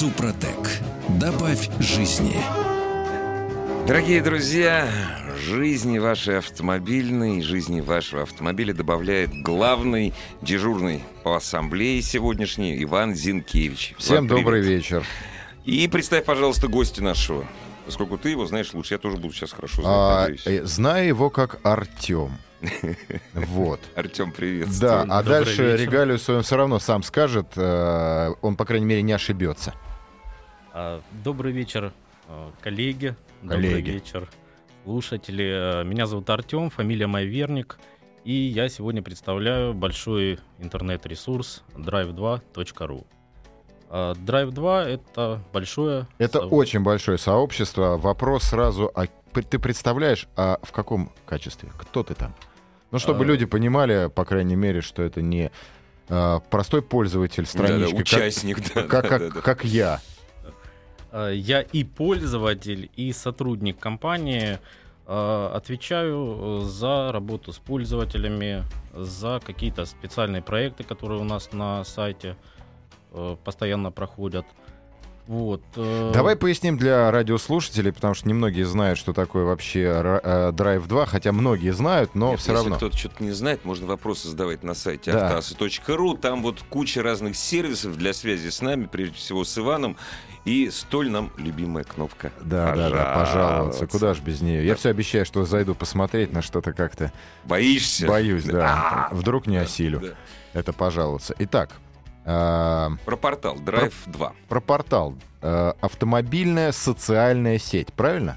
Супротек. Добавь жизни. Дорогие друзья, жизни вашей автомобильной, жизни вашего автомобиля добавляет главный дежурный по ассамблее сегодняшний Иван Зинкевич. Всем Иван, добрый привет. вечер. И представь, пожалуйста, гостя нашего. Поскольку ты его знаешь лучше, я тоже буду сейчас хорошо знать, А, надеюсь. э, знаю его как Артем. Вот. Артем, привет. Да, а Добрый дальше вечер. регалию свою он все равно сам скажет. э, Он, по крайней мере, не ошибется. А, Добрый вечер, а, коллеги. Добрый Коллеги. вечер, слушатели. А, Меня зовут Артем, фамилия моя Верник. И я сегодня представляю большой интернет-ресурс drive2.ru. А, Drive 2 — это большое... Это со- очень большое сообщество. Вопрос сразу, а ты представляешь, а в каком качестве? Кто ты там? Ну, чтобы А. люди понимали, по крайней мере, что это не э, простой пользователь странички, как- участник, да, как, да, как- да, да. как я. А, Я и пользователь, и сотрудник компании. А, Отвечаю э, за работу с пользователями, за какие-то специальные проекты, которые у нас на сайте э, постоянно проходят. Вот. э, Давай поясним для радиослушателей, потому что немногие знают, что такое вообще э, Drive 2, хотя многие знают, но Нет, все если равно. кто-то что-то не знает, можно вопросы задавать на сайте Да. автоаса.ру. Там вот куча разных сервисов для связи с нами, прежде всего с Иваном. И столь нам любимая кнопка. Да, да, да, пожаловаться. Куда ж без нее? Я все обещаю, что зайду посмотреть на что-то как-то. Боишься? Боюсь, да. А, Вдруг не да, осилю. да. Это пожаловаться. Итак, а, Про портал Drive 2. про портал. А, Автомобильная социальная сеть, правильно?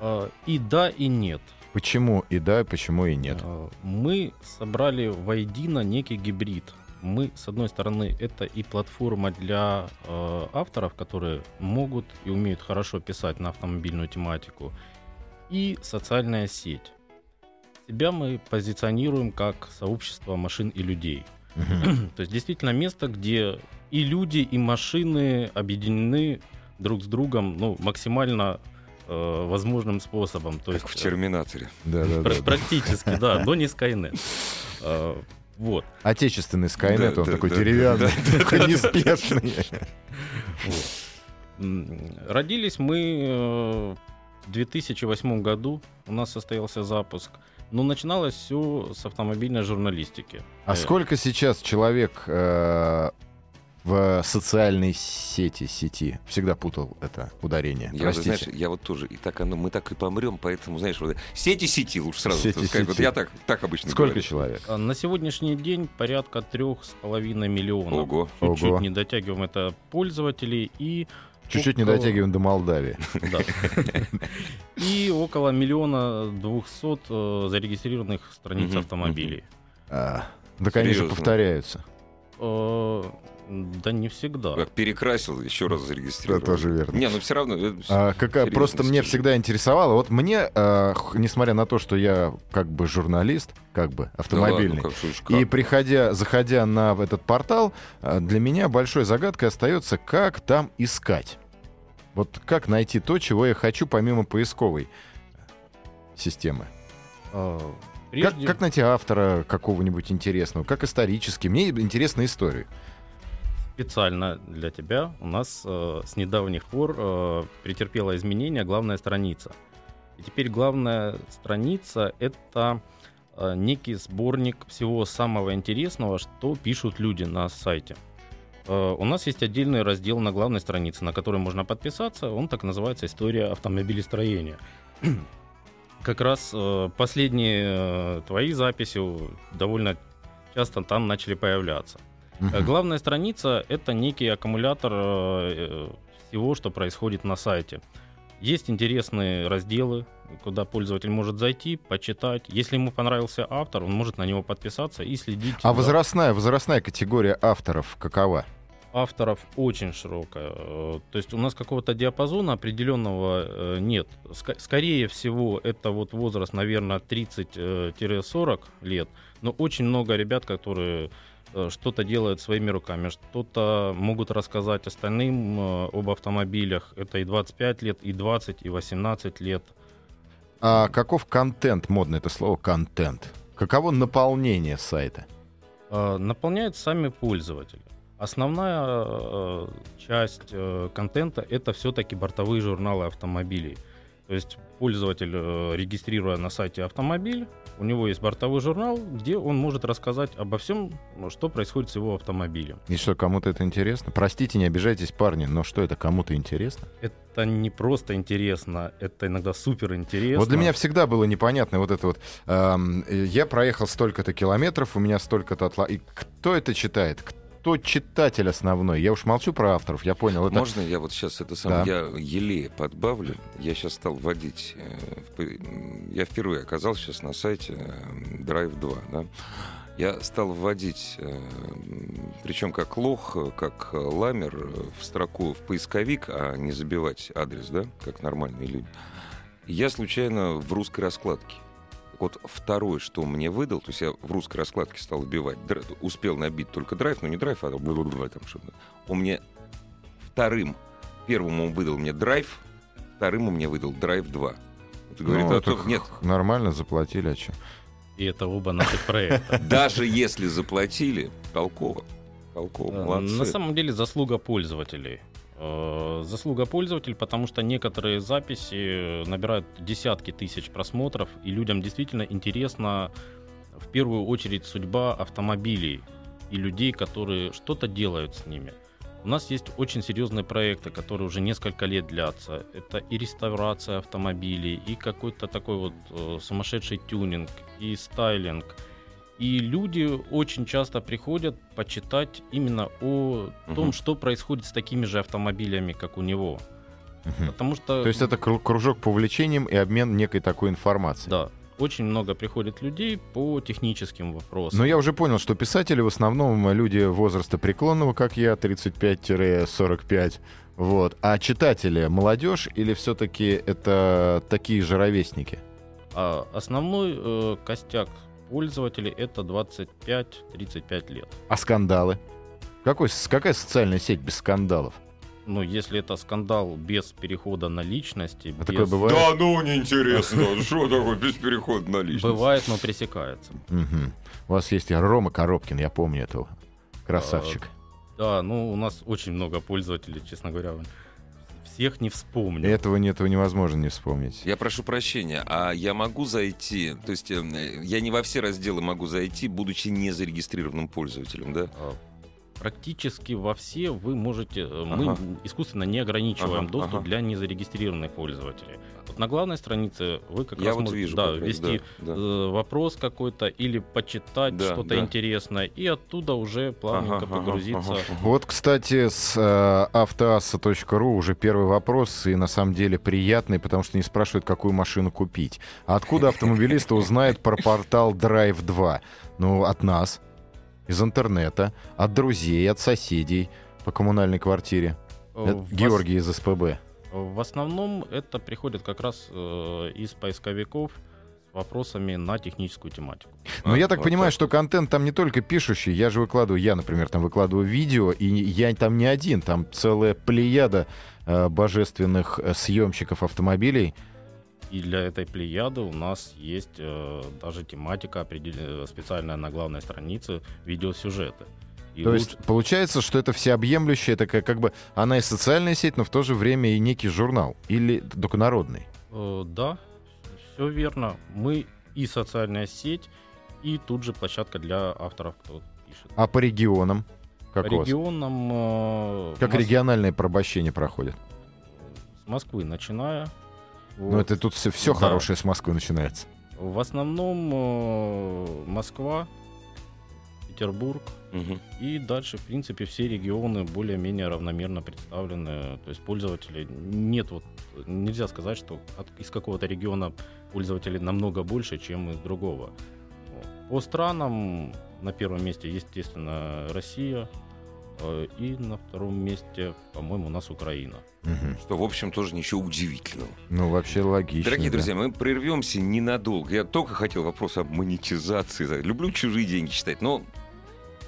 э, И да, и нет. Почему и да, почему и нет? Э, Мы собрали воедино некий гибрид. Мы, с одной стороны, это и платформа для э, авторов, которые могут и умеют хорошо писать на автомобильную тематику, и социальная сеть. Себя мы позиционируем как сообщество машин и людей. То есть действительно место, где и люди, и машины объединены друг с другом ну, максимально э, возможным способом. То Как есть, в э, Терминаторе. Да, да, Пр- да. Практически, да, но не Skynet. А, Вот. Отечественный Skynet, Да, он да, такой да, деревянный, да, такой неспешный. вот. Родились мы э, в 2008 году. У нас состоялся запуск. Но начиналось все с автомобильной журналистики. А Э, сколько сейчас человек э, в социальной сети, сети? Всегда путал это ударение. Я, вот, Простите. знаешь, я вот тоже, и так оно, мы так и помрем, поэтому, знаешь, вот, сети сети лучше сразу Сети, сказать. Вот сети. я так, так обычно Сколько говорю. человек? а На сегодняшний день порядка трех с половиной миллионов. Ого. Чуть-чуть Ого. не дотягиваем это пользователей и Чуть-чуть не дотягиваем до Молдавии. Да. И около миллиона двухсот э, зарегистрированных страниц автомобилей. А, Да, конечно, повторяются. Да не всегда. Как перекрасил, еще раз зарегистрировал. Да, тоже верно. Не, ну все равно. А, какая, просто мне всегда интересовало. Вот мне, х- несмотря на то, что я как бы журналист, как бы Да автомобильный, ладно, как, слушай, и как? приходя, заходя на этот портал, э, для меня большой загадкой остается, как там искать. Вот как найти то, чего я хочу, помимо поисковой системы. Как, Прежде как найти автора какого-нибудь интересного, как исторически. Мне интересна история. Специально для тебя у нас э, с недавних пор э, претерпела изменения главная страница. И теперь главная страница это э, некий сборник всего самого интересного, что пишут люди на сайте. Э, У нас есть отдельный раздел на главной странице, на который можно подписаться. Он так называется «История автомобилестроения». Как раз э, последние э, твои записи довольно часто там начали появляться. Мгм. Главная страница — это некий аккумулятор э, э, всего, что происходит на сайте. Есть интересные разделы, куда пользователь может зайти, почитать. Если ему понравился автор, он может на него подписаться и следить. А возрастная, возрастная категория авторов какова? Авторов очень широкая. Э, То есть у нас какого-то диапазона определенного э, нет. Ска- Скорее всего, это вот возраст, наверное, 30-40 лет. Но очень много ребят, которые э, что-то делают своими руками, что-то могут рассказать остальным э, об автомобилях. Это и 25 лет, и 20, и 18 лет. А каков контент, модное это слово, контент? Каково наполнение сайта? Э, Наполняют сами пользователи. Основная э, часть э, контента это все-таки бортовые журналы автомобилей. То есть пользователь, э, регистрируя на сайте автомобиль, у него есть бортовой журнал, где он может рассказать обо всем, что происходит с его автомобилем. И что, кому-то это интересно? Простите, не обижайтесь, парни, но что это кому-то интересно? Это не просто интересно, это иногда супер интересно. Вот для меня всегда было непонятно вот это вот. эм, я проехал столько-то километров, у меня столько-то отла... И кто это читает? Кто читатель основной? Я уж молчу про авторов, я понял. Это... Можно я вот сейчас это сам, Да. я еле подбавлю. Я сейчас стал вводить, э, я впервые оказался сейчас на сайте э, Drive 2, да. Я стал вводить, причем как лох, э, как э, ламер э, в строку в поисковик, а не забивать адрес, да, как нормальные люди. Я случайно в русской раскладке. Вот второе, что он мне выдал, то есть я в русской раскладке стал вбивать, др- успел набить только драйв, но не драйв, а там что-то. Он мне вторым, первым он выдал мне драйв, вторым он мне выдал драйв 2. Это говорит Ну, о том, это нет, Нормально заплатили, а что? И это оба наших проекта. даже если заплатили, толково. Толково, Э, молодцы. На самом деле заслуга пользователей. Э, Заслуга пользователей, потому что некоторые записи набирают десятки тысяч просмотров, и людям действительно интересна в первую очередь судьба автомобилей и людей, которые что-то делают с ними. У нас есть очень серьезные проекты, которые уже несколько лет длятся. Это и реставрация автомобилей, и какой-то такой вот э, сумасшедший тюнинг, и стайлинг. И люди очень часто приходят почитать именно о том, Мгм. что происходит с такими же автомобилями, как у него. Мгм. Потому что... То есть это кру- кружок по увлечениям и обмен некой такой информацией. Да, очень много приходит людей по техническим вопросам. Но я уже понял, что писатели в основном люди возраста преклонного, как я, 35-45. Вот. А читатели молодежь или все-таки это такие же ровесники? А основной э, костяк пользователей это 25-35 лет. А скандалы? Какой, какая социальная сеть без скандалов? Но если это скандал без перехода на личности, А без- такое бывает? Да ну неинтересно, что такое без перехода на личность? бывает, но пресекается. У вас есть Рома Коробкин, я помню этого. Красавчик. Да, ну у нас очень много пользователей, честно говоря. Всех не вспомню. Этого, не- этого невозможно не вспомнить. Я прошу прощения, а я могу зайти, то есть э, я не во все разделы могу зайти, будучи не зарегистрированным пользователем, да? Практически во все вы можете, э, Ага. мы искусственно не ограничиваем Ага, доступ ага. для незарегистрированных пользователей. Вот на главной странице вы как я раз вот можете вижу, да, как ввести да, да. э, вопрос какой-то или почитать Да, что-то да. интересное, и оттуда уже плавненько Ага, ага, погрузиться. ага. Вот, кстати, с э, автоасса.ру уже первый вопрос, и на самом деле приятный, потому что не спрашивают, какую машину купить. А откуда автомобилисты узнают про портал Drive 2? Ну, от нас, из интернета, от друзей, от соседей по коммунальной квартире. Э, Это в Георгий из СПБ. В основном это приходит как раз э, из поисковиков с вопросами на техническую тематику. Но А, я так вот понимаю, что контент там не только пишущий, я же выкладываю, я, например, там выкладываю видео, и я там не один, там целая плеяда э, божественных э, съемщиков автомобилей. И для этой плеяды у нас есть э, даже тематика определ- э, специальная на главной странице видеосюжеты. И То луч- есть получается, что это всеобъемлющая такая, как бы, она и социальная сеть, но в то же время и некий журнал. Или только народный. э, да, все верно. Мы и социальная сеть, и тут же площадка для авторов, кто пишет. А по регионам? Как По регионам э, Как Мос- региональное порабощение проходит? с Москвы начиная. Ну, Вот. это тут все, все Да. хорошее с Москвы начинается. В основном э, Москва, Петербург. И дальше, в принципе, все регионы более-менее равномерно представлены. То есть пользователей нет вот нельзя сказать, что от- из какого-то региона пользователей намного больше, чем из другого. По странам на первом месте, естественно, Россия. Э, И на втором месте, по-моему, у нас Украина. Мгм. Что, в общем, тоже ничего удивительного. Ну, вообще логично. Дорогие да. друзья, мы прервемся ненадолго. Я только хотел вопрос об монетизации. Люблю чужие деньги читать, но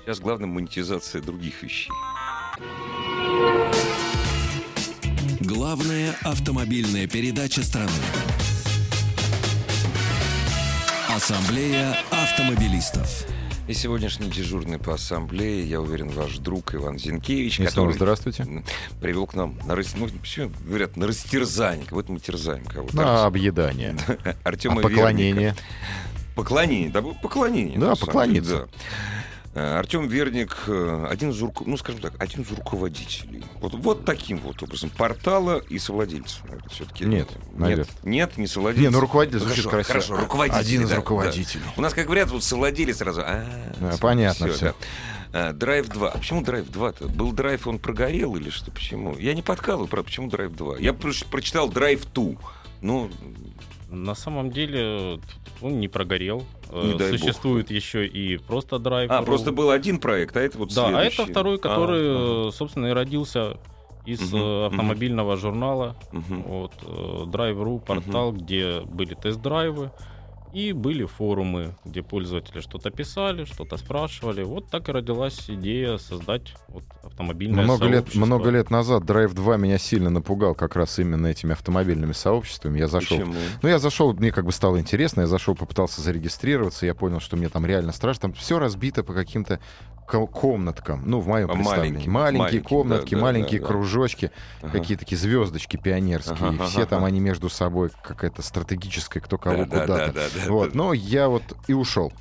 сейчас главное монетизация других вещей. Главная автомобильная передача страны. Ассамблея автомобилистов. И сегодняшний дежурный по ассамблее, я уверен, ваш друг Иван Зинкевич, И который здравствуйте. привел к нам на рас- ну, почему говорят на растерзание, как будто мы терзаем кого-то. На объедание. Артема А поклонение. Поклонение, да, поклонение. Да, поклониться. да. Э, Артем Верник, э, один из, ну, скажем так, один из руководителей. Вот, вот таким вот образом. Портала и совладельцев, наверное, все-таки. Нет, наверное. Нет, нет, не совладельцев. Не, ну руководитель звучит Хорошо, красиво. Хорошо, руководитель. Один из да, руководителей. да. У нас, как говорят, вот совладелец сразу. А, Да, всё, понятно всё, всё. да. А, Драйв 2. А почему Драйв 2-то? Был Драйв, он прогорел или что? Почему? Я не подкалываю, правда, почему Драйв 2? Я проч- прочитал Драйв 2. Ну, На самом деле он не прогорел. Э, Не бог. Существует еще и просто драйв. а, просто был один проект, а это вот Да, а следующий. это второй, А, который, ага. э, собственно, и родился из э, мгм. автомобильного журнала. Мгм. Вот, э, Drive.ru, портал, где были тест-драйвы. И были форумы, где пользователи что-то писали, что-то спрашивали. Вот так и родилась идея создать вот автомобильное Много лет, сообщество. много лет назад Drive 2 меня сильно напугал как раз именно этими автомобильными сообществами. Я зашел. Почему? Ну, я зашел, мне как бы стало интересно, я зашел, попытался зарегистрироваться, я понял, что мне там реально страшно. Там все разбито по каким-то комнаткам. Ну, в моем представлении. Маленькие маленьким, комнатки, да, маленькие да, да. кружочки, Ага. какие такие звездочки пионерские. Ага, все ага, там они между собой какая-то стратегическая, кто кого Да, да, куда-то. да, да, да, Вот, но я вот и ушел.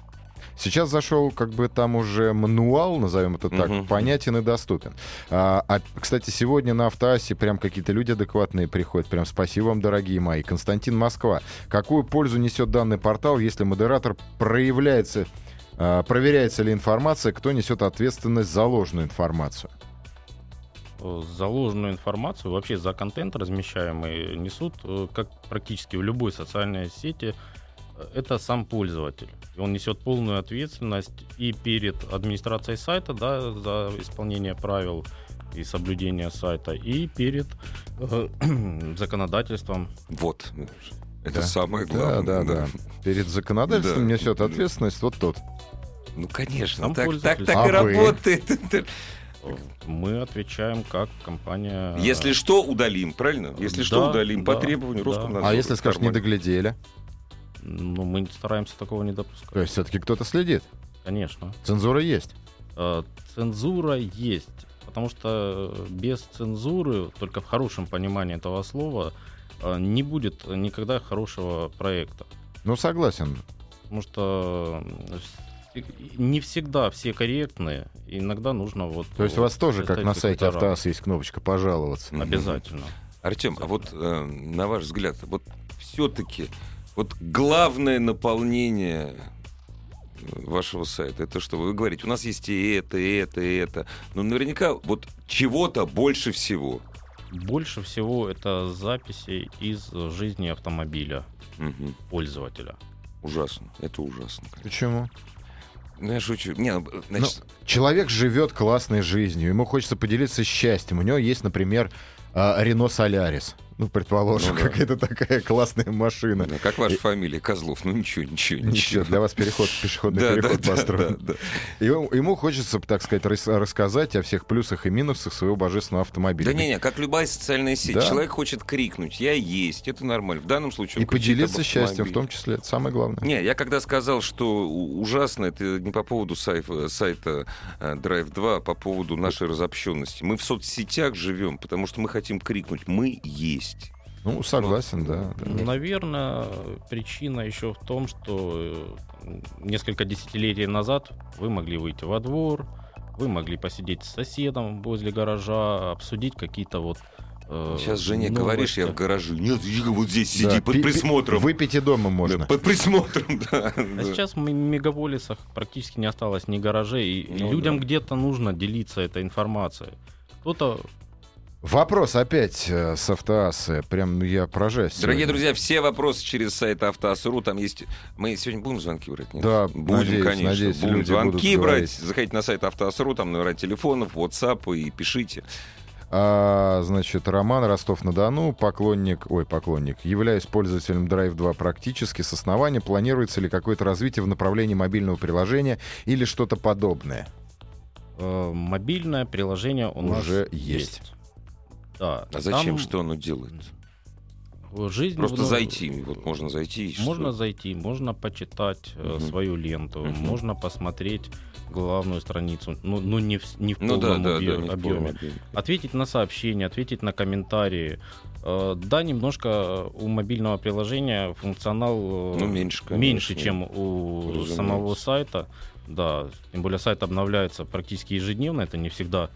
Сейчас зашел, как бы там уже мануал, назовем это так, Мгм. понятен и доступен. А, а, кстати, сегодня на автоассе прям какие-то люди адекватные приходят. Прям спасибо вам, дорогие мои. Константин Москва. Какую пользу несет данный портал, если модератор проявляется, проверяется ли информация, кто несет ответственность за ложную информацию? Э, за ложную информацию, вообще за контент размещаемый, несут, э, как практически в любой социальной сети, э, это сам пользователь. Он несет полную ответственность и перед администрацией сайта да, за исполнение правил и соблюдение сайта, и перед э, законодательством. Вот. Это Да. самое Да, главное. да, да. Перед законодательством Да. несет Да. ответственность вот тот. Ну, конечно. Сам Так, так, так А и вы? работает. Э, Мы отвечаем как компания... Если что, удалим, правильно? Если что, Да, удалим по да, требованию да. Роскомнадзора. А если, скажешь, не доглядели? Ну, мы стараемся такого не допускать. То есть все-таки кто-то следит. Конечно. Цензура есть. Э, Цензура есть, потому что э, без цензуры, только в хорошем понимании этого слова, э, не будет никогда хорошего проекта. Ну, согласен. Потому что э, не всегда все корректные, иногда нужно вот... То есть у вас тоже, как на сайте рамок. есть кнопочка «Пожаловаться». Обязательно. Артем, а вот э, на ваш взгляд, вот все-таки вот главное наполнение э, вашего сайта, это что? Вы говорите, у нас есть и это, и это, и это. Но наверняка вот чего-то больше всего. Больше всего это записи из жизни автомобиля Мгм. пользователя. Ужасно. Это ужасно. Почему? Ну, я шучу. Не, ну, значит, Человек живет классной жизнью, ему хочется поделиться счастьем. У него есть, например, а, Рено Солярис. Ну, предположим, Ну да. какая-то такая классная машина. ну, как ваша фамилия? Козлов. Ну, ничего, ничего, Ничего, ничего. для вас переход, пешеходный Да, переход да, да, построен. да, да. И ему, ему хочется, так сказать, рас- рассказать о всех плюсах и минусах своего божественного автомобиля. Да не-не, как любая социальная сеть. Да. Человек хочет крикнуть, я есть, это нормально. В данном случае И поделиться счастьем, в том числе, это самое главное. Не, я когда сказал, что ужасно, это не по поводу сайфа- сайта э, Drive 2, а по поводу нашей разобщенности. Мы в соцсетях живем, потому что мы хотим крикнуть «Мы есть». Ну, согласен, да. да. Наверное, причина еще в том, что э, несколько десятилетий назад вы могли выйти во двор, вы могли посидеть с соседом возле гаража, обсудить какие-то вот... э, Сейчас, Женя, новости. говоришь, я в гараже. Нет, вот здесь Да, сиди под пи- присмотром. Выпить и дома Да, можно. под присмотром, да. А да. сейчас в мегаполисах практически не осталось ни гаражей, и Ну людям да. где-то нужно делиться этой информацией. Кто-то Вопрос опять э, с автоассы. Прям ну, я поражаюсь. Дорогие сегодня. друзья, все вопросы через сайт Автоасру. Там есть... Мы сегодня будем звонки брать? Нет? Да, будем, надеюсь, конечно. надеюсь, будем люди звонки будут брать. говорить. Заходите на сайт Автоасру, там номера телефонов, WhatsApp и пишите. А, значит, Роман Ростов-на-Дону, поклонник, ой, поклонник, являюсь пользователем Drive 2 практически с основания. Планируется ли какое-то развитие в направлении мобильного приложения или что-то подобное? Э, Мобильное приложение у нас Уже есть. Да. А зачем? Там Что оно делает? Жизнь, Просто ну, зайти. Вот можно зайти. и что? Можно зайти, можно почитать э, Мгм. свою ленту, Мгм. можно посмотреть главную страницу, ну, ну не, в, не в Ну да, полном да, да, объе- не в объеме. полном объеме. Ответить на сообщения, ответить на комментарии. Э, Да, немножко у мобильного приложения функционал э, Ну, меньше, конечно. меньше, чем у Разумеется. самого сайта. Да, тем более сайт обновляется практически ежедневно, это не всегда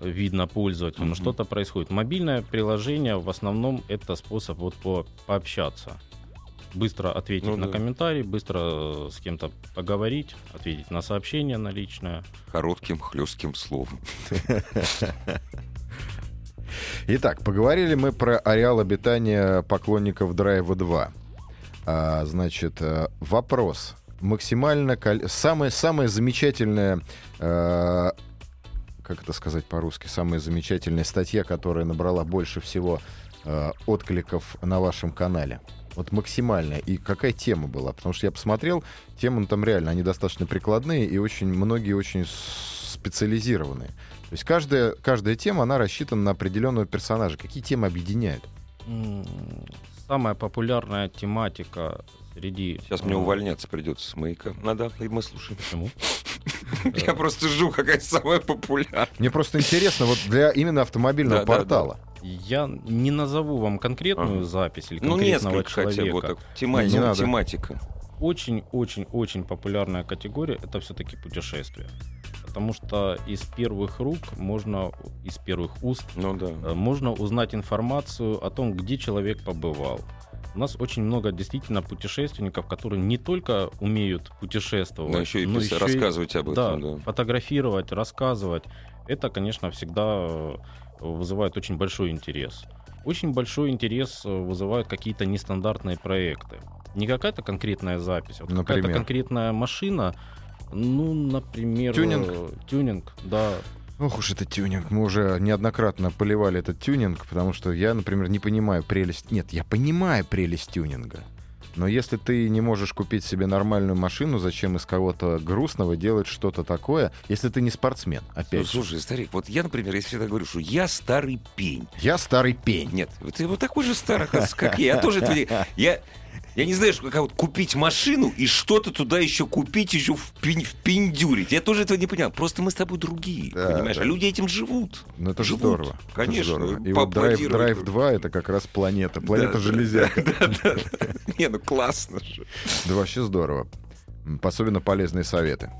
видно пользователю, но Мгм. что-то происходит. Мобильное приложение в основном это способ вот по, пообщаться. Быстро ответить Ну на да. комментарий, быстро э, с кем-то поговорить, ответить на сообщение на личное. Коротким, хлестким словом. Итак, поговорили мы про ареал обитания поклонников Drive 2. А, значит, э, вопрос. Максимально... кол- Самое, самое замечательное... э, как это сказать по-русски? Самая замечательная статья, которая набрала больше всего э, откликов на вашем канале. Вот максимальная. И какая тема была? Потому что я посмотрел, темы там реально, они достаточно прикладные и очень многие очень специализированные. То есть каждая, каждая тема, она рассчитана на определенного персонажа. Какие темы объединяют? Самая популярная тематика среди... Сейчас мне э, увольняться придется с маяка. Надо, и мы слушаем. Почему? Я просто жду, какая самая популярная. Мне просто интересно, вот для именно автомобильного портала. Я не назову вам конкретную запись или Ну, конкретного несколько хотя бы. вот человека. Тематика. Не надо. тематика. Очень-очень-очень популярная категория это все-таки путешествия. Потому что из первых рук можно, из первых уст Ну да. э, можно узнать информацию о том, где человек побывал. У нас очень много действительно путешественников, которые не только умеют путешествовать, Но еще и но еще и- рассказывать об да, этом. Да. фотографировать, рассказывать. Это, конечно, всегда э, вызывает очень большой интерес. Очень большой интерес э, вызывают какие-то нестандартные проекты. Не какая-то конкретная запись, а какая-то конкретная машина. Ну, например... Тюнинг? э, Тюнинг, да. Ох уж это тюнинг. Мы уже неоднократно поливали этот тюнинг, потому что я, например, не понимаю прелесть... Нет, я понимаю прелесть тюнинга. Но если ты не можешь купить себе нормальную машину, зачем из кого-то грустного делать что-то такое, если ты не спортсмен, Ну, опять же. слушай, старик, вот я, например, я всегда говорю, что я старый пень. Я старый пень. Нет, ты вот такой же старый, как я. Я тоже я, я не знаю, что как вот купить машину и что-то туда еще купить, еще впень- впендюрить. Я тоже этого не понял. Просто мы с тобой другие, Да, понимаешь? да. А люди этим живут. Ну это же Живут. здорово. Это Конечно, здорово. ну, И вот Drive. Drive 2 это как раз планета. Планета Да, железяка. Да, да, да. Не, ну классно же. Да вообще здорово. Особенно полезные советы.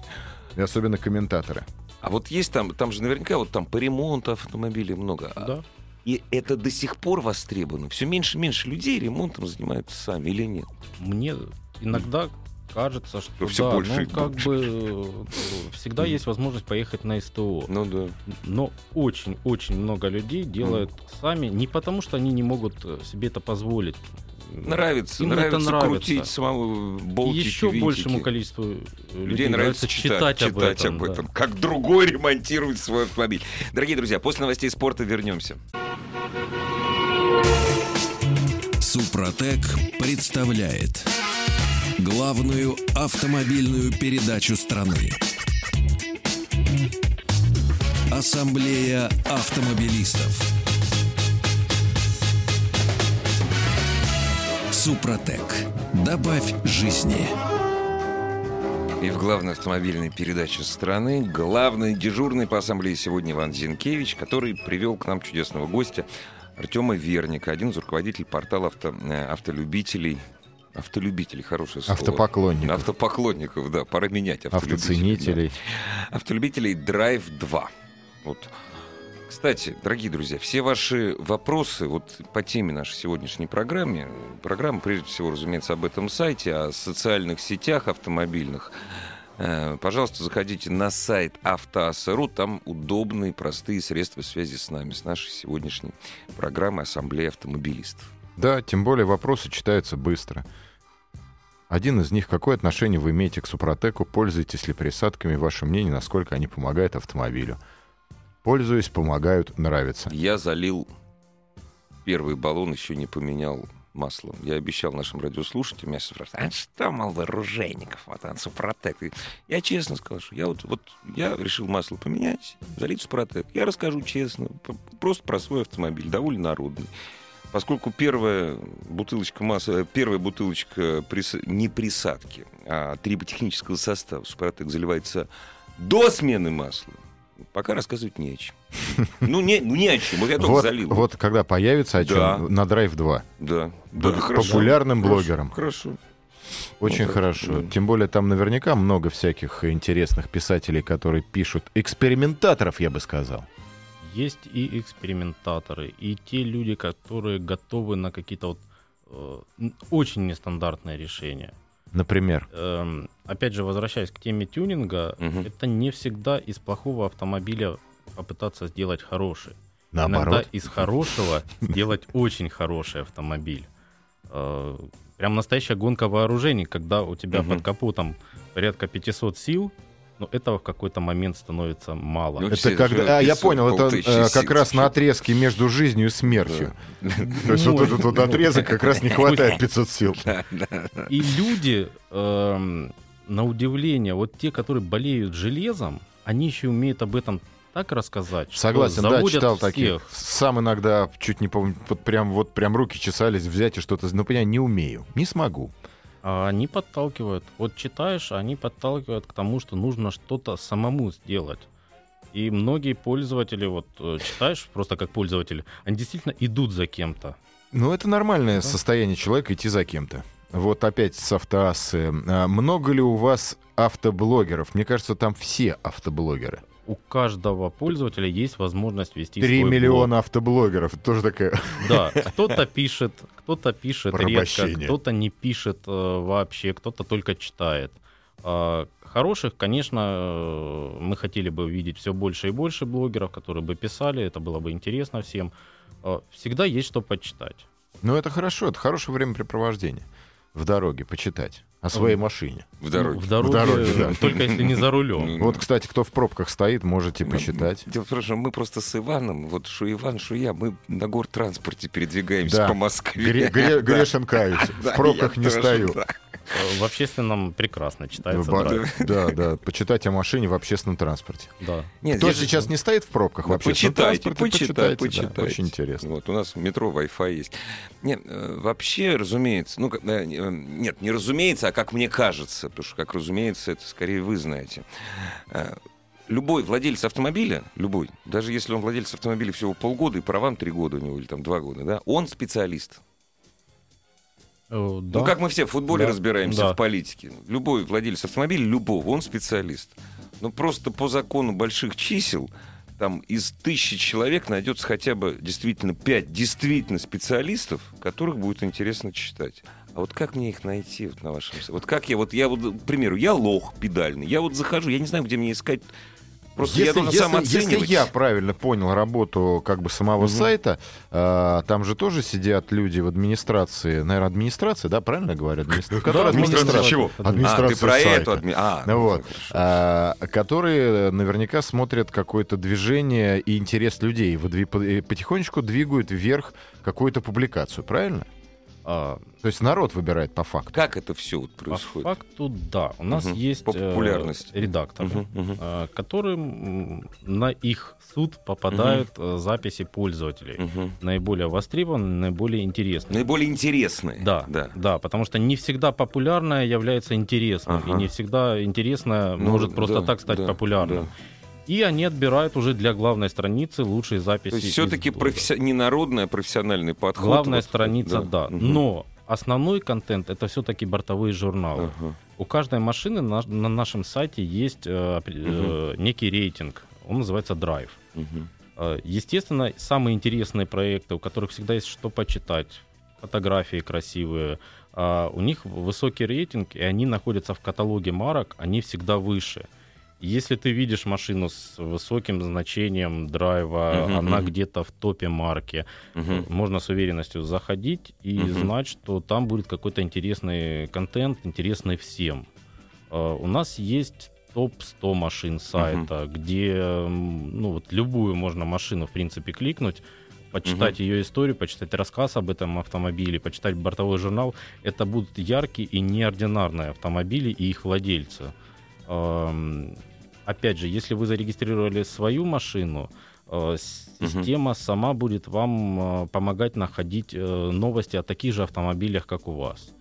И особенно комментаторы. А вот есть там, там же наверняка вот там по ремонту автомобилей много. А- да. И это до сих пор востребовано. Все меньше и меньше людей ремонтом занимаются сами или нет? Мне иногда кажется, что всё да, больше ну, как больше. бы э, всегда есть возможность поехать на СТО. Ну да. Но очень-очень много людей делают сами не потому, что они не могут э, себе это позволить. Нравится, Им это нравится, нравится. крутить самому болтики, еще винтики. большему количеству людей, Людей нравится читать, об этом. да. Как другой ремонтирует свой автомобиль. Дорогие друзья, после новостей спорта вернемся. Супротек представляет главную автомобильную передачу страны. Ассамблея автомобилистов. Супротек. Добавь жизни. И в главной автомобильной передаче страны главный дежурный по ассамблее сегодня Иван Зинкевич, который привел к нам чудесного гостя Артема Верника, один из руководителей портала авто, э, автолюбителей. Автолюбителей, хорошее слово. Автопоклонников. Автопоклонников, да, пора менять. автолюбителей, Автоценителей. да. Автолюбителей Drive 2. Вот. Кстати, дорогие друзья, все ваши вопросы вот по теме нашей сегодняшней программы, программа, прежде всего, разумеется, об этом сайте, о социальных сетях автомобильных, Э, Пожалуйста, заходите на сайт автоаса.ру. Там удобные, простые средства связи с нами, с нашей сегодняшней программой Ассамблеи автомобилистов. Да, тем более вопросы читаются быстро. Один из них, какое отношение вы имеете к Супротеку, пользуетесь ли присадками, ваше мнение, насколько они помогают автомобилю? Пользуюсь, помогают, нравится. Я залил первый баллон, еще не поменял масло. Я обещал нашим радиослушателям, меня спрашивают, а что, мол, вооруженников, вот он, Супротек. И Я честно скажу, что я вот, вот я решил масло поменять, залить Супротек. Я расскажу честно, просто про свой автомобиль, довольно народный. Поскольку первая бутылочка масла, первая бутылочка прис- не присадки, а триботехнического состава Супротек заливается до смены масла, пока рассказывать не о чем. Ну, не, ну, не о чем. Вот я только Вот, залил. вот когда появится о чем Да. на Драйв 2. Да. Хорошо. популярным Хорошо, блогером. Хорошо. Очень Ну, хорошо. да. Тем более там наверняка много всяких интересных писателей, которые пишут экспериментаторов, я бы сказал. Есть и экспериментаторы, и те люди, которые готовы на какие-то вот э, очень нестандартные решения. Например, Эм, опять же, возвращаясь к теме тюнинга, Мгм. это не всегда из плохого автомобиля попытаться сделать хороший. наоборот. Иногда из хорошего сделать очень хороший автомобиль. Э, Прям настоящая гонка вооружений, когда у тебя под капотом порядка 500 сил, но этого в какой-то момент становится мало. Ну, Это когда, а, я 500 понял, это э, как раз на отрезке между жизнью и смертью. То есть вот этот вот отрезок как раз не хватает 500 сил. И люди, эм, на удивление, вот те, которые болеют железом, они еще умеют об этом так рассказать, что Согласен, да, читал всех. таких. Сам иногда чуть не помню, вот прям вот прям руки чесались взять и что-то, ну понимаю, не умею, не смогу. А они подталкивают. Вот читаешь, они подталкивают к тому, что нужно что-то самому сделать. И многие пользователи, вот э, читаешь просто как пользователь, они действительно идут за кем-то. Ну это нормальное Да. состояние человека идти за кем-то. Вот опять с автоассы. А Много ли у вас автоблогеров? Мне кажется, там все автоблогеры. У каждого пользователя есть возможность вести Три свой миллиона автоблогеров. Это тоже такая... блог. Да, кто-то пишет, кто-то пишет редко, кто-то не пишет э, вообще, кто-то только читает. А, Хороших, конечно, э, мы хотели бы увидеть все больше и больше блогеров, которые бы писали, это было бы интересно всем. А, Всегда есть что почитать. Ну это хорошо, это хорошее времяпрепровождение. В дороге почитать о своей машине. В дороге. Ну, в дороге, дороге, да. только если не за рулем. Ну, Вот, кстати, кто в пробках стоит, можете Ну, посчитать. Дело в том, что мы просто с Иваном, вот что Иван, что я, мы на гортранспорте передвигаемся Да. по Москве. Гре- гре- Да. Грешен каюсь. В пробках не стою. да. В общественном прекрасно читается. Драйв. Да, да, почитать о машине в общественном транспорте. Да. Нет, Кто же- сейчас не стоит в пробках Да в общественном почитайте, транспорте, почитайте, почитайте, да. Очень интересно. Вот, у нас метро Wi-Fi есть. Нет, э, вообще, разумеется, ну, э, э, нет, не разумеется, а как мне кажется, потому что, как разумеется, это скорее вы знаете. Любой владелец автомобиля, любой, даже если он владелец автомобиля всего полгода, и правам три года у него, или там два года, да, он специалист. Э, да. Ну, как мы все в футболе Да. разбираемся, Да. в политике. Любой владелец автомобиля, любого, он специалист. Но просто по закону больших чисел, там из тысячи человек найдется хотя бы действительно пять действительно специалистов, которых будет интересно читать. А вот как мне их найти вот на вашем сайте? Вот как я, вот я вот, к примеру, я лох педальный, я вот захожу, я не знаю, где мне искать. Просто я Если, должен если- сам если оценивать. я правильно понял работу как бы самого Мгм. сайта, а, там же тоже сидят люди в администрации, наверное, администрация, да, правильно говорю? Администрация. Администрация администрация- чего? А, Администрация ты про сайта. эту адми- А, ну, Вот. хорошо. А, которые наверняка смотрят какое-то движение и интерес людей, и потихонечку двигают вверх какую-то публикацию, правильно? А, То есть народ выбирает по факту. Как это все вот по происходит? факту, да. У нас Мгм. есть По э, популярности. редакторы, Мгм, мгм. э, которым на их суд попадают э, записи пользователей. Мгм. Наиболее востребованные, наиболее интересные. Наиболее интересные. Да, да. да. потому что не всегда популярное является интересным, Ага. и не всегда интересное Ну, может просто да, так стать да, популярным. да. И они отбирают уже для главной страницы лучшие записи. То есть все-таки блога. не народный, а профессиональный подход. Главная Вот, страница, да. Мгм. Но основной контент это все-таки бортовые журналы. Ага. У каждой машины на, на нашем сайте есть э, э, некий рейтинг. Он называется Drive. Мгм. Э, Естественно, самые интересные проекты, у которых всегда есть что почитать, фотографии красивые, а, у них высокий рейтинг, и они находятся в каталоге марок, они всегда выше. Если ты видишь машину с высоким значением драйва, Мгм, она мгм. где-то в топе марки, Мгм. можно с уверенностью заходить и Мгм. знать, что там будет какой-то интересный контент, интересный всем. А, У нас есть топ-100 машин сайта, где м, ну, вот любую можно машину, в принципе, кликнуть, почитать ее историю, почитать рассказ об этом автомобиле, почитать бортовой журнал. Это будут яркие и неординарные автомобили и их владельцы. Ам, Опять же, если вы зарегистрировали свою машину, э, система сама будет вам э, помогать находить э, новости о таких же автомобилях, как у вас.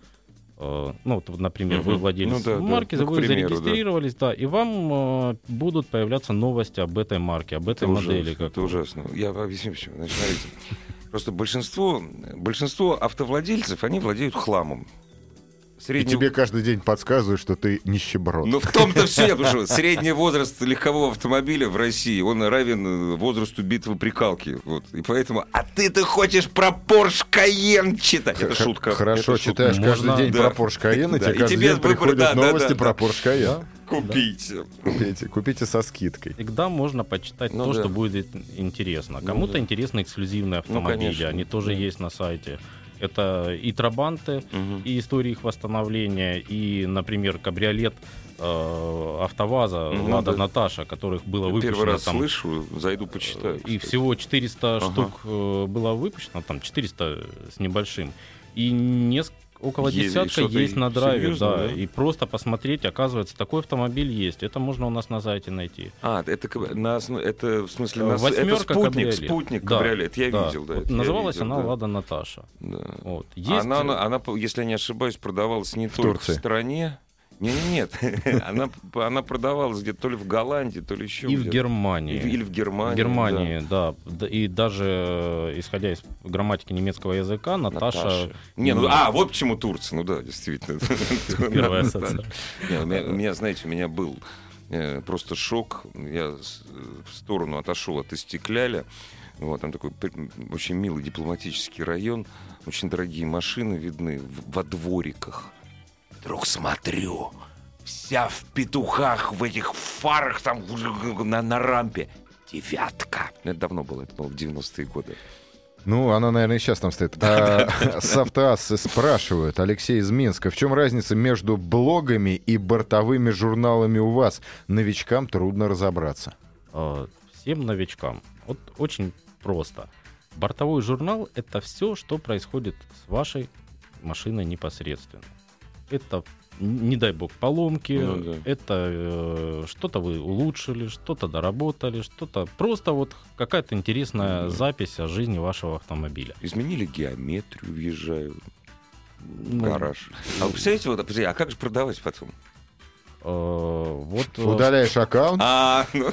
Ну, вот, например, вы Мгм. владелец Ну да, да. марки, Ну, к вы примеру, да. зарегистрировались, да. и вам э, будут появляться новости об этой марке, об этой Это модели. ужасно, это вы. ужасно. Я объясню почему. Значит, смотрите. Просто большинство, большинство автовладельцев, они владеют хламом. И Средний... тебе каждый день подсказывают, что ты нищеброд. Ну, в том-то все, потому что средний возраст легкового автомобиля в России, он равен э, возрасту битвы прикалки. Вот. И поэтому, а ты-то хочешь про Porsche Cayenne читать? Это шутка. Хорошо Это шутка. читаешь Можно- каждый день да. про Porsche Cayenne, и Да, тебе и каждый тебе день выбор- приходят да, да, новости да, про да. Porsche Cayenne. Купите. Купите, купите со скидкой. Всегда можно почитать Ну то, да. что будет интересно. Ну Кому-то да. интересны эксклюзивные Ну, автомобили, конечно, они тоже да. есть на сайте. Это и трабанты, Мгм. и истории их восстановления, и, например, кабриолет э, АвтоВАЗа Ну Лада да. Наташа, которых было выпущено Первый раз там слышу, зайду почитаю. и кстати. всего 400 Ага. штук э, было выпущено, там 400 с небольшим. И неск- около Есть- десятка есть на драйве, серьезно, да, да? И просто посмотреть, оказывается, такой автомобиль есть. Это можно у нас на сайте найти. А, это, на, это в смысле Э, на, с- это восьмерка спутник, кабриолет. спутник Да, кабриолет. Я Да. видел, да. Вот называлась видел, она да. Лада Наташа. Да. Вот. Есть... Она, она, она, если я не ошибаюсь, продавалась не В только Турции. в стране. Не, не, нет, она, она продавалась где-то то ли в Голландии, то ли еще и в. Германии. Или в Германии. В Германии, да. Д- И даже э, исходя из грамматики немецкого языка, да. Наташа... Не, ну, а, вот почему Турция, ну да, действительно. Первая Да. ассоциация. Не, у, меня, у меня, знаете, у меня был э, просто шок. Я в сторону отошел от Истекляля. Вот, там такой очень милый дипломатический район. Очень дорогие машины видны во двориках. Вдруг смотрю, вся в петухах, в этих фарах там на, на рампе. Девятка. Ну, Это давно было, это было в 90-е годы. Ну, она, наверное, и сейчас там стоит. А, С автоассы спрашивают, Алексей из Минска, в чем разница между блогами и бортовыми журналами у вас? Новичкам трудно разобраться. э, всем новичкам. Вот очень просто. Бортовой журнал — это все, что происходит с вашей машиной непосредственно. Это, не дай бог, поломки, Ну да. это э, что-то вы улучшили, что-то доработали, что-то... Просто вот какая-то интересная Ну да. запись о жизни вашего автомобиля. Изменили геометрию, въезжаю в Ну, гараж. А представляете, вот, подожди, а как же продавать потом? Э, вот э, Удаляешь аккаунт, А, ну,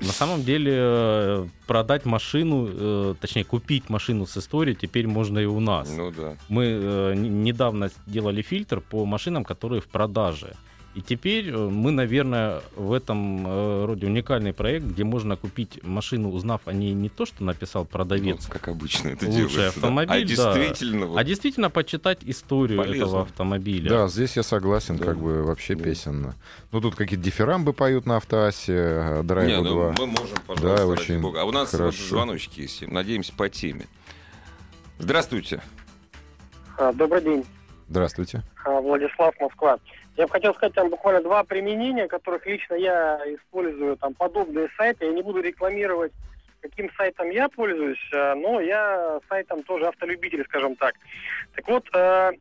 На самом деле э, продать машину, точнее купить машину с историей теперь можно и у нас. ну да. Мы недавно делали фильтр по машинам, которые в продаже. И теперь э, мы, наверное, в этом э, роде уникальный проект, где можно купить машину, узнав о ней не то, что написал продавец, Ну, как обычно это Лучший делается. да. автомобиль, А да. действительно, вот, а действительно почитать историю Полезно. этого автомобиля. Да, здесь я согласен, Да. как бы вообще Да. песенно. Ну, тут какие-то дифирамбы поют на автоассе, э, не, Драйва ну, 2. мы можем, пожалуйста, Да, очень бога. А у нас вот хорошо. звоночки есть, надеемся, по теме. Здравствуйте. А, Добрый день, Здравствуйте. А, Владислав, Москва. Я бы хотел сказать там буквально два применения, которых лично я использую, там подобные сайты. Я не буду рекламировать, каким сайтом я пользуюсь, а, но я сайтом тоже автолюбитель, скажем так. Так вот, э,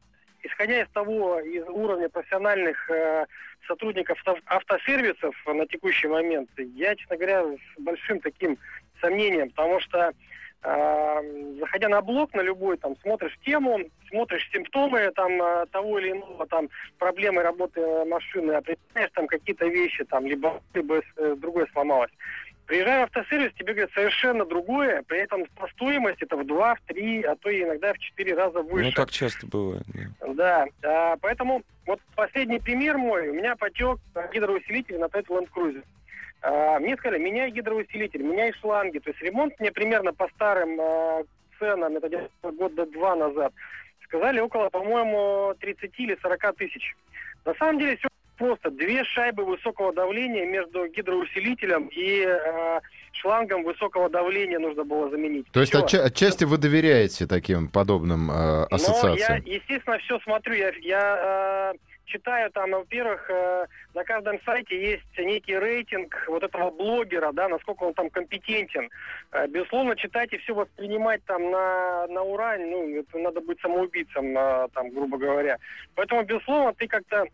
исходя из того, из уровня профессиональных э, сотрудников авто- автосервисов на текущий момент, я, честно говоря, с большим таким сомнением, потому что э, заходя на блог, на любой, там, смотришь тему, смотришь симптомы там э, того или иного, там, проблемы работы э, машины, определяешь там какие-то вещи, там, либо, либо э, другое сломалось. Приезжая в автосервис, тебе говорят совершенно другое, при этом по стоимости это в два, в три, а то и иногда в четыре раза выше. Ну, так часто бывает. да. Да, а, поэтому вот последний пример мой, у меня потек гидроусилитель на Toyota Land Cruiser. А, мне сказали, меняй гидроусилитель, меняй шланги. То есть ремонт мне примерно по старым а, ценам, это где-то года два назад, сказали около, по-моему, 30 или 40 тысяч. На самом деле все просто. Две шайбы высокого давления между гидроусилителем и э, шлангом высокого давления нужно было заменить. То есть отча- отчасти вы доверяете таким подобным э, ассоциациям? Но я, естественно, все смотрю. Я, я э, читаю там, во-первых, э, на каждом сайте есть некий рейтинг вот этого блогера, да, насколько он там компетентен. Э, безусловно, читать и все воспринимать там на, на ура, ну, это надо быть самоубийцем, э, там, грубо говоря. Поэтому, безусловно, ты как-то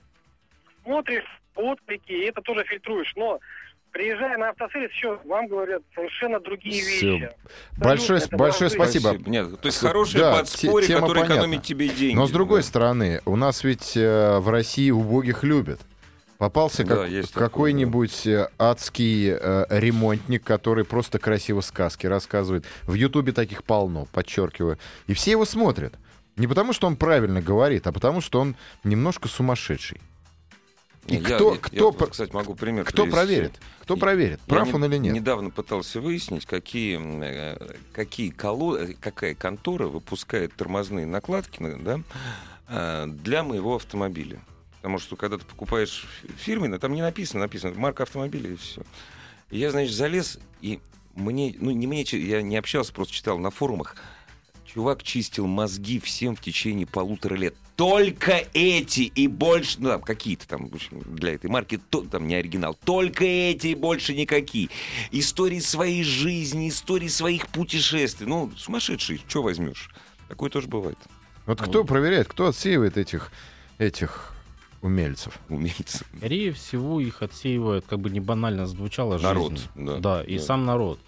смотришь отклики, и это тоже фильтруешь. Но приезжая на автосервис, еще вам говорят совершенно другие Всё. вещи. Большое, Абсолютно, большое жизнь. спасибо. Нет, то есть хорошее Да, подспорье, те- которое понятна. экономит тебе деньги. Но с другой Да. стороны, у нас ведь э, в России убогих любят. Попался Да, как- какой-нибудь э, адский э, ремонтник, который просто красиво сказки рассказывает. В Ютубе таких полно, подчеркиваю. И все его смотрят. Не потому, что он правильно говорит, а потому, что он немножко сумасшедший. И Я- кто, я- кто, я, про- кстати, могу пример кто привести. проверит? Кто Я- проверит, Я прав не- он или нет? Недавно пытался выяснить, какие, э, какие коло... какая контора выпускает тормозные накладки на- да, э, для моего автомобиля. Потому что когда ты покупаешь фирменный, там не написано, написано марка автомобиля и все. И я, значит, залез, и мне, ну не мне, я не общался, просто читал на форумах. Чувак чистил мозги всем в течение полутора лет. Только эти и больше, ну там какие-то там для этой марки, то, там не оригинал, только эти и больше никакие. Истории своей жизни, истории своих путешествий. Ну, сумасшедший, что возьмешь? Такое тоже бывает. Вот кто проверяет, кто отсеивает этих, этих умельцев? Умеется. Скорее всего, их отсеивает, как бы не банально звучало, Народ, жизнь. да, Да, и да. сам народ.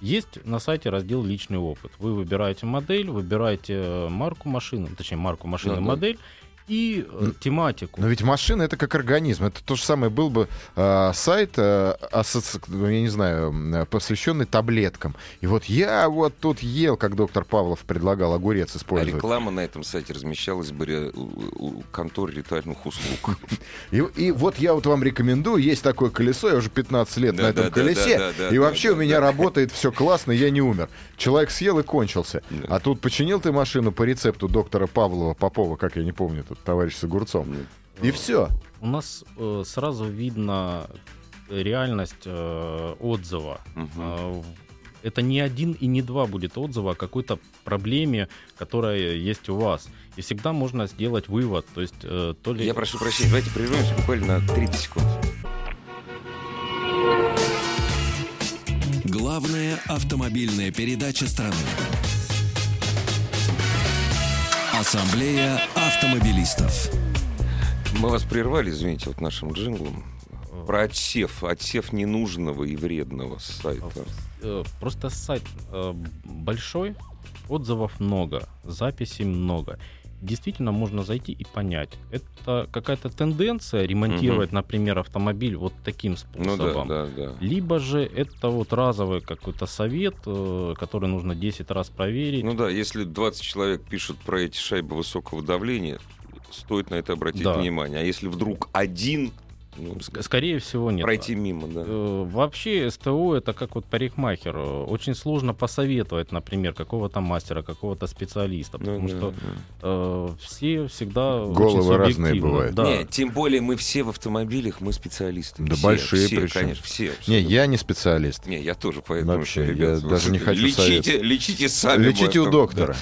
Есть на сайте раздел «Личный опыт». Вы выбираете модель, выбираете э, марку машины, точнее, марку машины, Да, да. И э, Ну, тематику. Но ведь машина это как организм. Это то же самое был бы э, сайт, э, асоци- я не знаю, посвященный таблеткам. И вот я вот тут ел, как доктор Павлов предлагал огурец А использовать. реклама на этом сайте размещалась бы у, у контор ритуальных услуг. И, и вот я вот вам рекомендую, есть такое колесо, я уже 15 лет Да, на этом да, да, колесе, да, да, и да, вообще да, у меня да. работает все классно, я не умер. Человек съел и кончился. Да. А тут починил ты машину по рецепту доктора Павлова, Попова, как я не помню, тут товарищ с огурцом. И все. У нас э, сразу видно реальность э, отзыва. Э, Это не один и не два будет отзыва о какой-то проблеме, которая есть у вас. И всегда можно сделать вывод. То есть э, то ли... Я прошу прощения, давайте прервемся буквально на 30 секунд. Главная автомобильная передача страны. Ассамблея автомобилистов. Мы вас прервали, извините, вот нашим джинглом. Про отсев, отсев ненужного и вредного сайта. э, Просто сайт э, большой, отзывов много, записей много. Действительно можно зайти и понять. Это какая-то тенденция ремонтировать, например, автомобиль вот таким Ну способом. да, да, да. Либо же это вот разовый какой-то совет, э, который нужно 10 раз проверить. Ну да, если 20 человек пишут про эти шайбы высокого давления, стоит на это обратить Да. внимание. А если вдруг один, ну, Скорее всего, нет. пройти мимо, да. Э, Вообще СТО это как вот парикмахер. Очень сложно посоветовать, например, какого-то мастера, какого-то специалиста, Да, потому да, что да. э, все всегда очень Головы разные бывают. Да. Не, тем более мы все в автомобилях, мы специалисты. Да Все, большие все, причем. конечно, все. Не, абсолютно. я не специалист. Не, я тоже поэтому Вообще, что, я ребят, даже не хочу лечите, советовать. лечите сами. Лечите у доктора.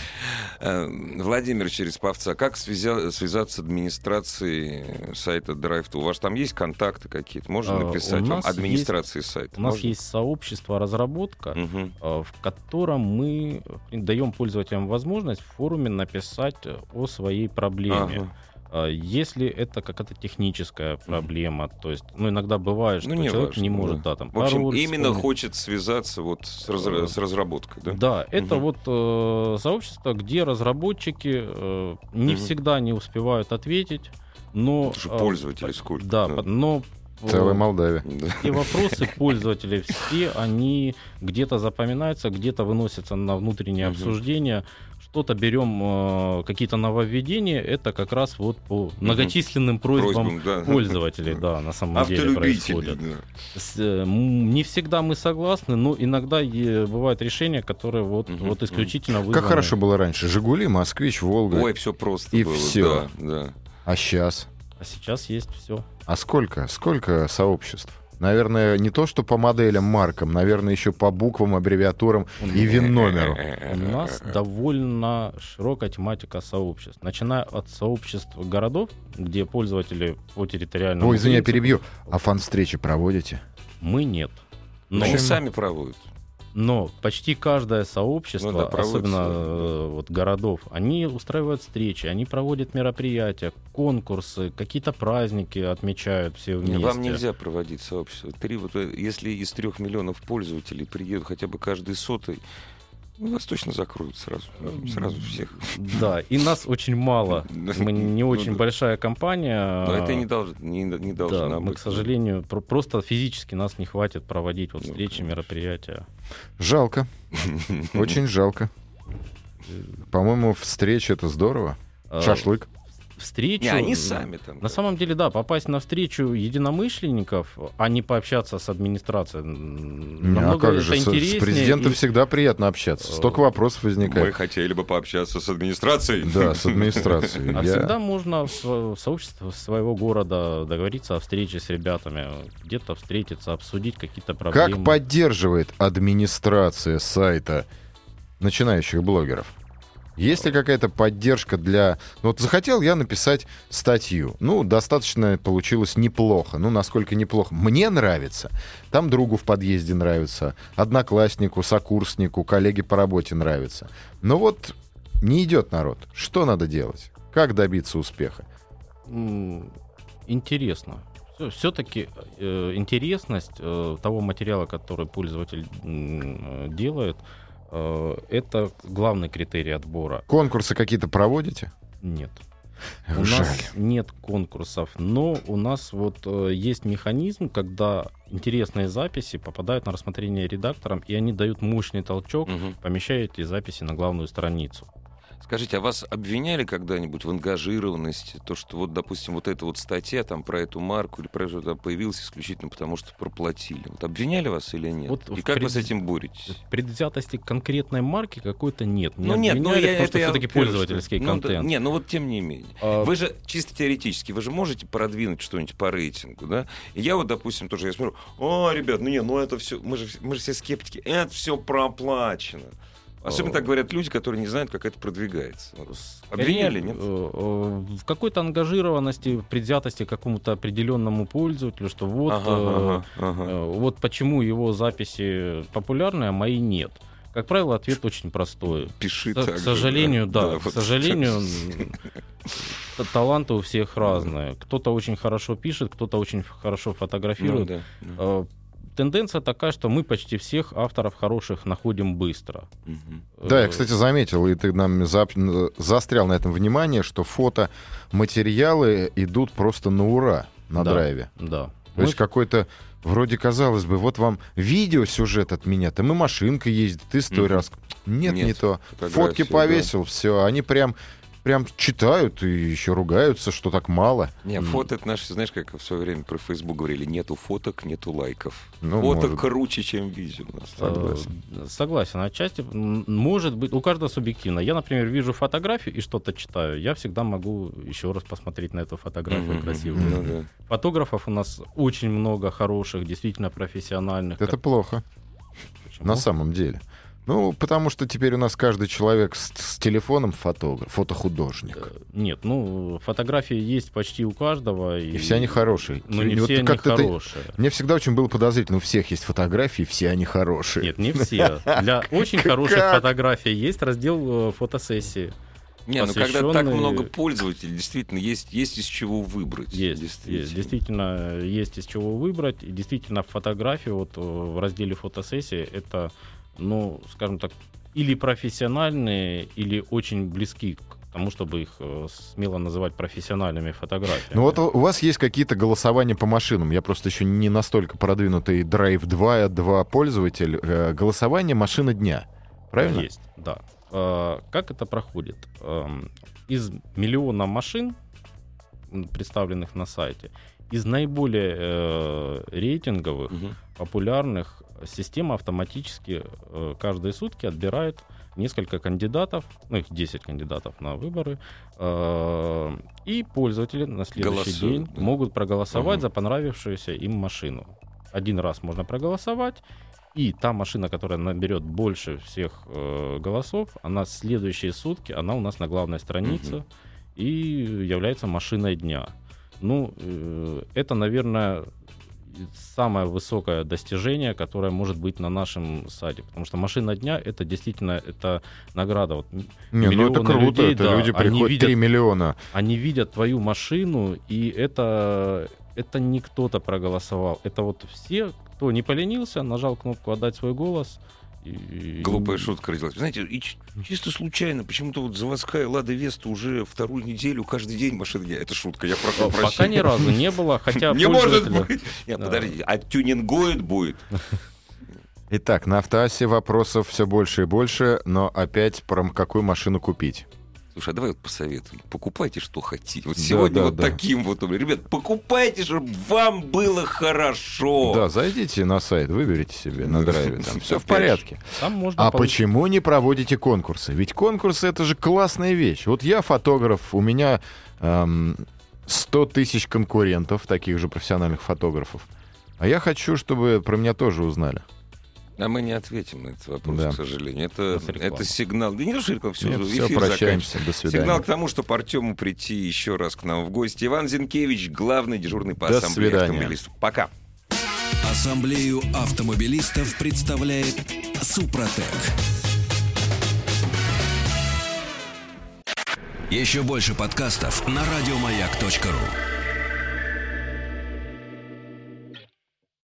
Э, Владимир Чересповца, как связя- связаться с администрацией сайта Drive2? У вас там есть контакты какие-то? Можно А, написать вам администрации сайта? У нас Можно? есть сообщество разработка, э, в котором мы даем пользователям возможность в форуме написать э, о своей проблеме. Ага. А Если это какая-то техническая проблема, то есть, ну, иногда бывает, что Ну, не человек важно, не может, да. да, там, В общем, пароль именно вспомнить. хочет связаться вот с, Э, с разработкой, да? Да, это Мгм. вот э, сообщество, где разработчики э, не всегда не успевают ответить, но... Потому что э, пользователей сколько, Да, да. но... Целая Молдавия. Да. Все вопросы пользователей, все они где-то запоминаются, где-то выносятся на внутреннее обсуждение, что-то берем, э, какие-то нововведения, это как раз вот по многочисленным просьбам Просьбам, да. пользователей, да, на самом деле происходят. да. Э, Не всегда мы согласны, но иногда бывают решения, которые вот, Мгм, вот исключительно вызваны. Как хорошо было раньше. Жигули, Москвич, Волга. Ой, все просто И было. всё. Да, да. А сейчас? А сейчас есть все. А сколько? Сколько сообществ? Наверное, не то, что по моделям, маркам, наверное, еще по буквам, аббревиатурам и ВИН-номеру. У нас довольно широкая тематика сообществ. Начиная от сообществ городов, где пользователи по территориальному Ой, извини, я перебью. А фан-встречи проводите? Мы нет. Но, они сами проводят. Но почти каждое сообщество, Ну да, особенно да. э, вот городов, они устраивают встречи, они проводят мероприятия, конкурсы, какие-то праздники отмечают все вместе. Вам нельзя проводить сообщество. Три, вот, э, если из трех миллионов пользователей приедут хотя бы каждый сотый, ну, вас точно закроют сразу. ну, Сразу всех. Да, и нас очень мало. Мы не Ну очень да. большая компания. Но это не должно, не, не должно Да, мы, быть. к сожалению, про- просто физически нас не хватит проводить вот Ну, встречи, конечно. мероприятия. Жалко. Очень жалко. По-моему, встреча это здорово. А, Шашлык. Встречу... Не, они сами там. На самом деле, да, попасть на встречу единомышленников, а не пообщаться с администрацией, Не, а намного как же, с, с интереснее. президентом и- всегда приятно общаться. Столько вопросов Мы возникает. хотели бы пообщаться с администрацией. Да, с администрацией. А всегда можно в сообществе своего города договориться о встрече с ребятами, где-то встретиться, обсудить какие-то проблемы. Как поддерживает администрация сайта начинающих блогеров? Есть ли какая-то поддержка для... Ну, вот захотел я написать статью. Ну, достаточно получилось неплохо. Ну, насколько неплохо. Мне нравится. Там другу в подъезде нравится. Однокласснику, сокурснику, коллеге по работе нравится. Но вот не идет народ. Что надо делать? Как добиться успеха? Интересно. Все-таки интересность э, того материала, который пользователь э, делает, э, это главный критерий отбора. Конкурсы какие-то проводите? Нет. У Жаль. нас нет конкурсов, но у нас вот э, есть механизм, когда интересные записи попадают на рассмотрение редакторам, и они дают мощный толчок, Мгм. помещая эти записи на главную страницу. Скажите, а вас обвиняли когда-нибудь в ангажированности? То, что вот, допустим, вот эта вот статья там про эту марку или про это там появилась исключительно потому, что проплатили. Вот обвиняли вас или нет? Вот И как вы с пред- этим боретесь? Предвзятости конкретной марки какой-то нет. Ну нет, ну обвиняли, я потому это что все-таки пользовательский что- ну, да, контент. не, ну вот тем не менее. А, Вы же чисто теоретически, вы же можете продвинуть что-нибудь по рейтингу, да? И я вот, допустим, тоже я смотрю, о, ребят, ну не, ну это все, мы же, мы же все скептики, это все проплачено. Особенно так говорят люди, которые не знают, как это продвигается. Обвиняли, нет? э, э, В какой-то ангажированности, предвзятости к какому-то определенному пользователю, что вот, Ага, э, ага, ага. вот почему его записи популярны, а мои нет. Как правило, ответ очень простой. Пиши К, так к же, сожалению, да, к вот сожалению, так. таланты у всех разные. Кто-то очень хорошо пишет, кто-то очень хорошо Ну фотографирует. да, да. Тенденция такая, что мы почти всех авторов хороших находим быстро. Мгм. Да, я, кстати, заметил, и ты нам зап- застрял на этом внимание, что фотоматериалы идут просто на ура на Да. драйве. Да. То Мы есть какой-то, вроде казалось бы, вот вам видеосюжет от меня, там и машинка ездит, история. Мгм. рас- Нет, Нет, не то. Фотки да. повесил, все, они прям прям читают и еще ругаются, что так мало. Не, фото это наши, знаешь, как в свое время про Facebook говорили, нету фоток, нету лайков. Ну, Фото может. круче, чем видео. нас. Согласен. Э, Согласен. Отчасти может быть, у каждого субъективно. Я, например, вижу фотографию и что-то читаю. Я всегда могу еще раз посмотреть на эту фотографию Мгм, красивую. да. Фотографов у нас очень много хороших, действительно профессиональных. Это Как- плохо, Почему? на самом деле. Ну, потому что теперь у нас каждый человек с, с телефоном фотограф, фотохудожник. Э, Нет, ну, фотографии есть почти у каждого. И все они хорошие. Но не Вот все они как-то ты- хорошие. Мне всегда очень было подозрительно, у всех есть фотографии, все они хорошие. Нет, не все. Для очень хороших фотографий есть раздел э, фотосессии. Не, ну когда так много пользователей, действительно, есть, есть из чего выбрать. Есть, действительно. есть. Действительно, есть из чего выбрать. И действительно, фотографии вот э, в разделе фотосессии это, ну, скажем так, или профессиональные, или очень близки к тому, чтобы их э, смело называть профессиональными фотографиями. Ну вот у вас есть какие-то голосования по машинам. Я просто еще не настолько продвинутый Drive 2, 2 пользователь. Э, Голосование машина дня. Правильно? Есть, да. Э, как это проходит? Эм, из миллиона машин, представленных на сайте, из наиболее рейтинговых, Мгм. популярных, система автоматически э, каждые сутки отбирает несколько кандидатов, ну их 10 кандидатов на выборы, э, и пользователи на следующий Голосуют, день да. могут проголосовать Мгм. за понравившуюся им машину. Один раз можно проголосовать, и та машина, которая наберет больше всех э, голосов, она следующие сутки, она у нас на главной странице Мгм. и является машиной дня. Ну, э, это, наверное, самое высокое достижение, которое может быть на нашем сайте. Потому что машина дня это действительно это награда. Вот Не, ну это миллионы круто, людей, это да, люди они приходят, видят- 3 миллиона. они видят твою машину, и это, это не кто-то проголосовал. Это вот все, кто не поленился, нажал кнопку «Отдать свой голос». И- Глупая шутка родилась. Знаете, и чисто случайно, почему-то вот заводская Лада Веста уже вторую неделю, каждый день машина. Это шутка, я прошу Пока прощения. ни разу не было, хотя Не может быть. Нет, Да. подождите, а тюнингует будет? Итак, на автоассе вопросов все больше и больше, но опять про какую машину купить. Слушай, а давай вот посоветуем. Покупайте, что хотите. Вот Да, сегодня да, вот да. таким вот. Ребят, покупайте, чтобы вам было хорошо. Да, зайдите на сайт, выберите себе на драйве, там все в же. порядке. Там можно А получить- почему не проводите конкурсы? Ведь конкурсы это же классная вещь. Вот я фотограф, у меня эм, 100 тысяч конкурентов, таких же профессиональных фотографов. А я хочу, чтобы про меня тоже узнали. А мы не ответим на этот вопрос, Да. к сожалению. Это, Это сигнал. Да не то, что реклама, все, Нет, эфир все, прощаемся, до свидания. Сигнал к тому, что по Артему прийти еще раз к нам в гости. Иван Зинкевич, главный дежурный по До ассамблее свидания. автомобилистов. Пока. Ассамблею автомобилистов представляет Супротек. Еще больше подкастов на радиомаяк.ру.